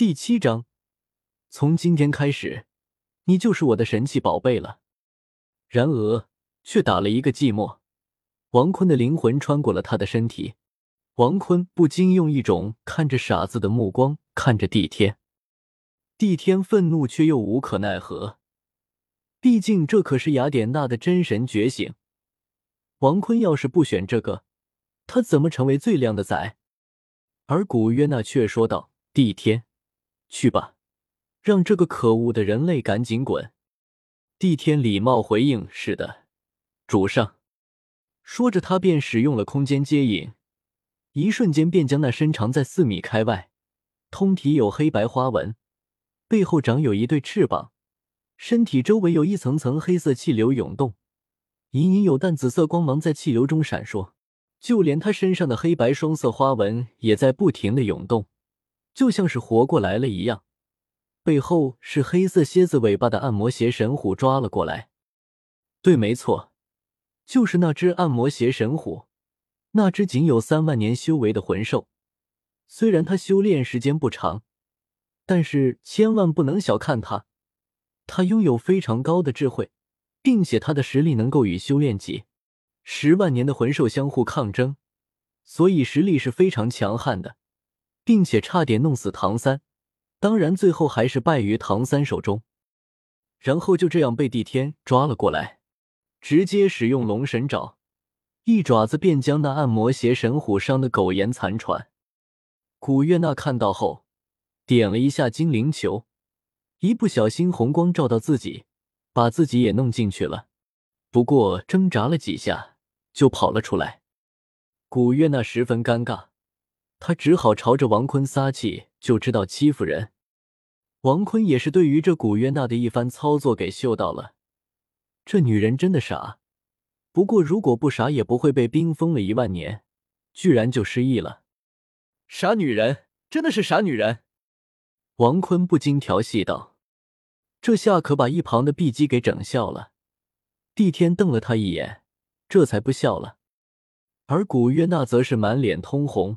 第七章，从今天开始，你就是我的神器宝贝了。然而，却打了一个寂寞。王坤的灵魂穿过了他的身体，王坤不禁用一种看着傻子的目光看着帝天。帝天愤怒却又无可奈何，毕竟这可是雅典娜的真神觉醒。王坤要是不选这个，他怎么成为最靓的仔？而古约娜却说道：“帝天。”去吧，让这个可恶的人类赶紧滚！帝天礼貌回应：“是的，主上。”说着，他便使用了空间接引，一瞬间便将那身长在四米开外、通体有黑白花纹、背后长有一对翅膀、身体周围有一层层黑色气流涌动，隐隐有淡紫色光芒在气流中闪烁，就连他身上的黑白双色花纹也在不停的涌动。就像是活过来了一样，背后是黑色蝎子尾巴的暗魔邪神虎抓了过来。对，没错，就是那只暗魔邪神虎，那只仅有三万年修为的魂兽。虽然它修炼时间不长，但是千万不能小看它，它拥有非常高的智慧，并且它的实力能够与修炼几十万年的魂兽相互抗争，所以实力是非常强悍的。并且差点弄死唐三，当然最后还是败于唐三手中，然后就这样被帝天抓了过来，直接使用龙神爪，一爪子便将那暗魔邪神虎伤的苟延残喘。古月娜看到后，点了一下精灵球，一不小心红光照到自己，把自己也弄进去了，不过挣扎了几下就跑了出来。古月娜十分尴尬。他只好朝着王坤撒气，就知道欺负人。王坤也是对于这古约娜的一番操作给嗅到了，这女人真的傻。不过如果不傻，也不会被冰封了一万年，居然就失忆了。傻女人，真的是傻女人。王坤不禁调戏道：“这下可把一旁的碧姬给整笑了。”帝天瞪了他一眼，这才不笑了。而古约娜则是满脸通红。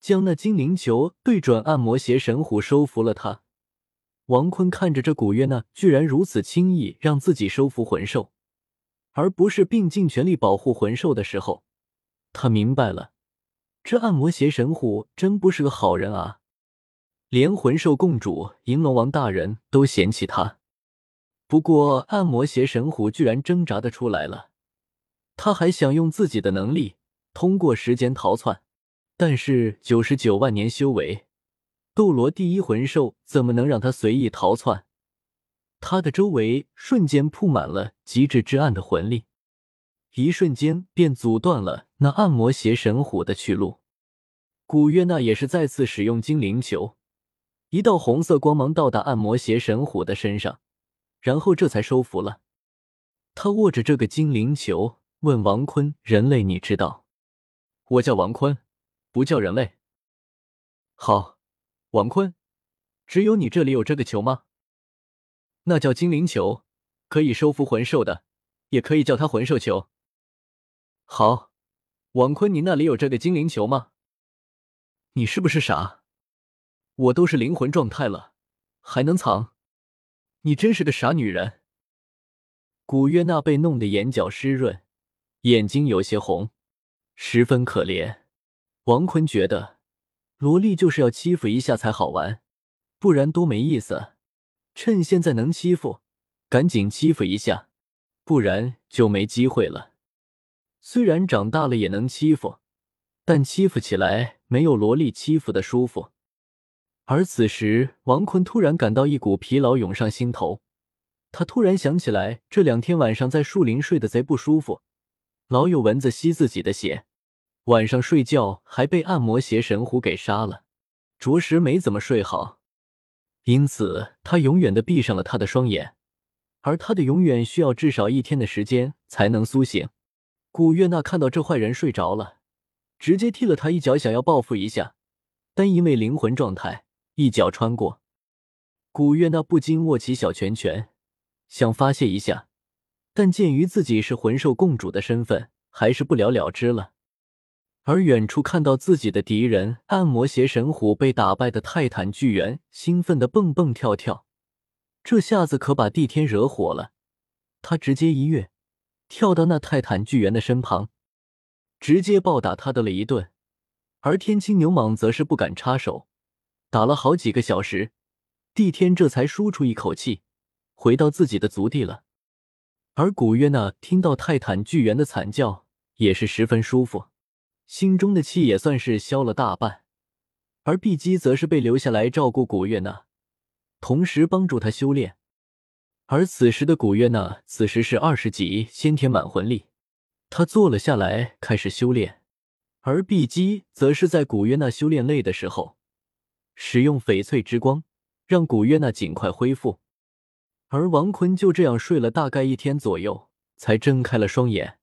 将那精灵球对准暗魔邪神虎，收服了他。王坤看着这古月娜居然如此轻易让自己收服魂兽，而不是并尽全力保护魂兽的时候，他明白了，这暗魔邪神虎真不是个好人啊！连魂兽共主银龙王大人都嫌弃他。不过暗魔邪神虎居然挣扎的出来了，他还想用自己的能力通过时间逃窜。但是九十九万年修为，斗罗第一魂兽怎么能让他随意逃窜？他的周围瞬间铺满了极致至暗的魂力，一瞬间便阻断了那暗魔邪神虎的去路。古月娜也是再次使用精灵球，一道红色光芒到达暗魔邪神虎的身上，然后这才收服了。他握着这个精灵球，问王坤：“人类，你知道？我叫王坤。”不叫人类。好，王坤，只有你这里有这个球吗？那叫精灵球，可以收服魂兽的，也可以叫它魂兽球。好，王坤，你那里有这个精灵球吗？你是不是傻？我都是灵魂状态了，还能藏？你真是个傻女人。古月娜被弄得眼角湿润，眼睛有些红，十分可怜。王坤觉得，萝莉就是要欺负一下才好玩，不然多没意思。趁现在能欺负，赶紧欺负一下，不然就没机会了。虽然长大了也能欺负，但欺负起来没有萝莉欺负的舒服。而此时，王坤突然感到一股疲劳涌上心头，他突然想起来，这两天晚上在树林睡得贼不舒服，老有蚊子吸自己的血。晚上睡觉还被暗魔邪神虎给杀了，着实没怎么睡好，因此他永远的闭上了他的双眼，而他的永远需要至少一天的时间才能苏醒。古月娜看到这坏人睡着了，直接踢了他一脚，想要报复一下，但因为灵魂状态，一脚穿过，古月娜不禁握起小拳拳，想发泄一下，但鉴于自己是魂兽共主的身份，还是不了了之了。而远处看到自己的敌人暗魔邪神虎被打败的泰坦巨猿，兴奋的蹦蹦跳跳，这下子可把帝天惹火了。他直接一跃，跳到那泰坦巨猿的身旁，直接暴打他的了一顿。而天青牛蟒则是不敢插手，打了好几个小时，帝天这才舒出一口气，回到自己的族地了。而古月娜听到泰坦巨猿的惨叫，也是十分舒服，心中的气也算是消了大半。而碧姬则是被留下来照顾古月娜，同时帮助她修炼。而此时的古月娜，此时是二十级先天满魂力，她坐了下来开始修炼。而碧姬则是在古月娜修炼累的时候，使用翡翠之光，让古月娜尽快恢复。而王坤就这样睡了大概一天左右，才睁开了双眼。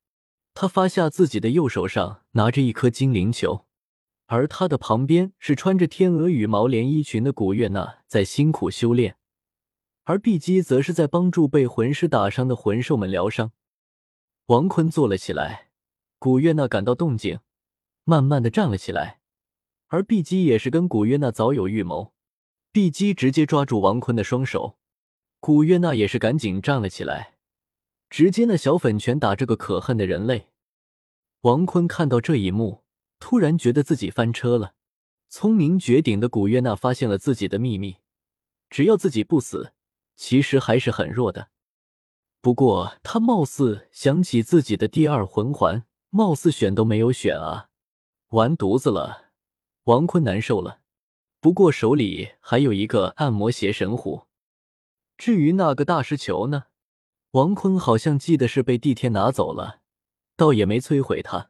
他发现自己的右手上拿着一颗精灵球，而他的旁边是穿着天鹅羽毛连衣裙的古月娜在辛苦修炼，而碧姬则是在帮助被魂师打伤的魂兽们疗伤。王坤坐了起来，古月娜感到动静。慢慢的站了起来，而碧姬也是跟古月娜早有预谋。碧姬直接抓住王坤的双手，古月娜也是赶紧站了起来，直接那小粉拳打这个可恨的人类。王坤看到这一幕，突然觉得自己翻车了。聪明绝顶的古月娜发现了自己的秘密，只要自己不死，其实还是很弱的。不过他貌似想起自己的第二魂环，貌似选都没有选啊。完犊子了，王坤难受了。不过手里还有一个暗魔邪神虎。至于那个大师球呢？王坤好像记得是被帝天拿走了，倒也没摧毁它，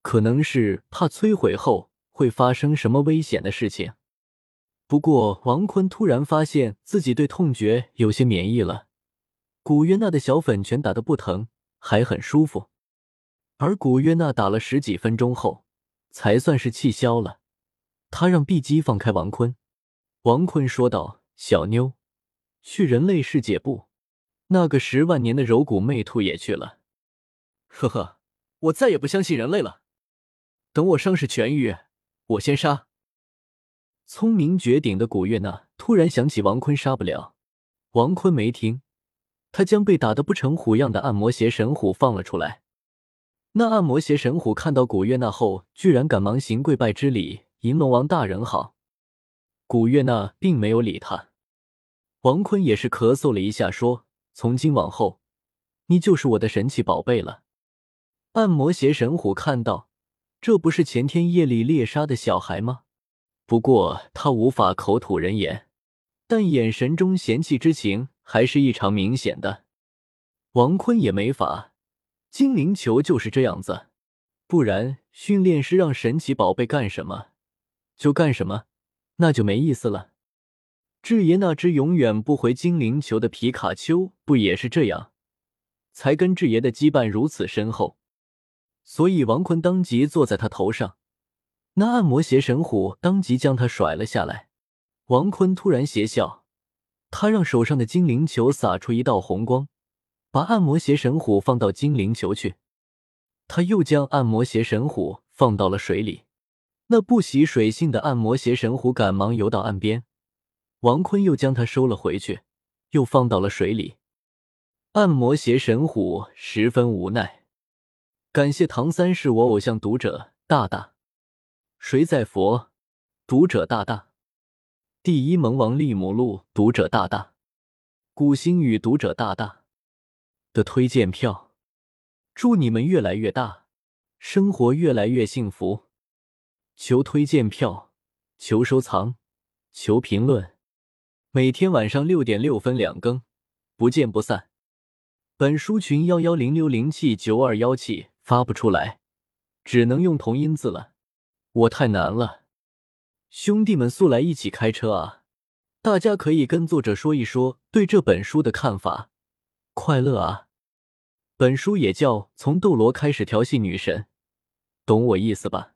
可能是怕摧毁后会发生什么危险的事情。不过王坤突然发现自己对痛觉有些免疫了。古约娜的小粉拳打的不疼，还很舒服。而古约娜打了十几分钟后。才算是气消了，他让碧姬放开王坤。王坤说道：“小妞，去人类世界不？那个十万年的柔骨魅兔也去了。”呵呵，我再也不相信人类了。等我伤势痊愈，我先杀。聪明绝顶的古月娜突然想起王坤杀不了，王坤没听，他将被打得不成虎样的暗魔邪神虎放了出来。那暗魔邪神虎看到古月娜后，居然赶忙行跪拜之礼：“银龙王大人好。”古月娜并没有理他。王坤也是咳嗽了一下，说：“从今往后，你就是我的神奇宝贝了。”暗魔邪神虎看到，这不是前天夜里猎杀的小孩吗？不过他无法口吐人言，但眼神中嫌弃之情还是异常明显的。王坤也没法。精灵球就是这样子，不然训练师让神奇宝贝干什么就干什么，那就没意思了。智爷那只永远不回精灵球的皮卡丘不也是这样，才跟智爷的羁绊如此深厚。所以王坤当即坐在他头上，那按摩邪神虎当即将他甩了下来。王坤突然邪笑，他让手上的精灵球洒出一道红光。把按摩邪神虎放到精灵球去，他又将按摩邪神虎放到了水里。那不习水性的按摩邪神虎赶忙游到岸边，王坤又将它收了回去，又放到了水里。暗魔邪神虎十分无奈。感谢唐三是我偶像读者大大，谁在佛读者大大，第一萌王利姆路读者大大，古星宇读者大大。的推荐票，祝你们越来越大，生活越来越幸福。求推荐票，求收藏，求评论。每天晚上六点六分两更，不见不散。本书群幺幺零六零七九二幺七发不出来，只能用同音字了。我太难了，兄弟们速来一起开车啊！大家可以跟作者说一说对这本书的看法。快乐啊！本书也叫《从斗罗开始调戏女神》，懂我意思吧？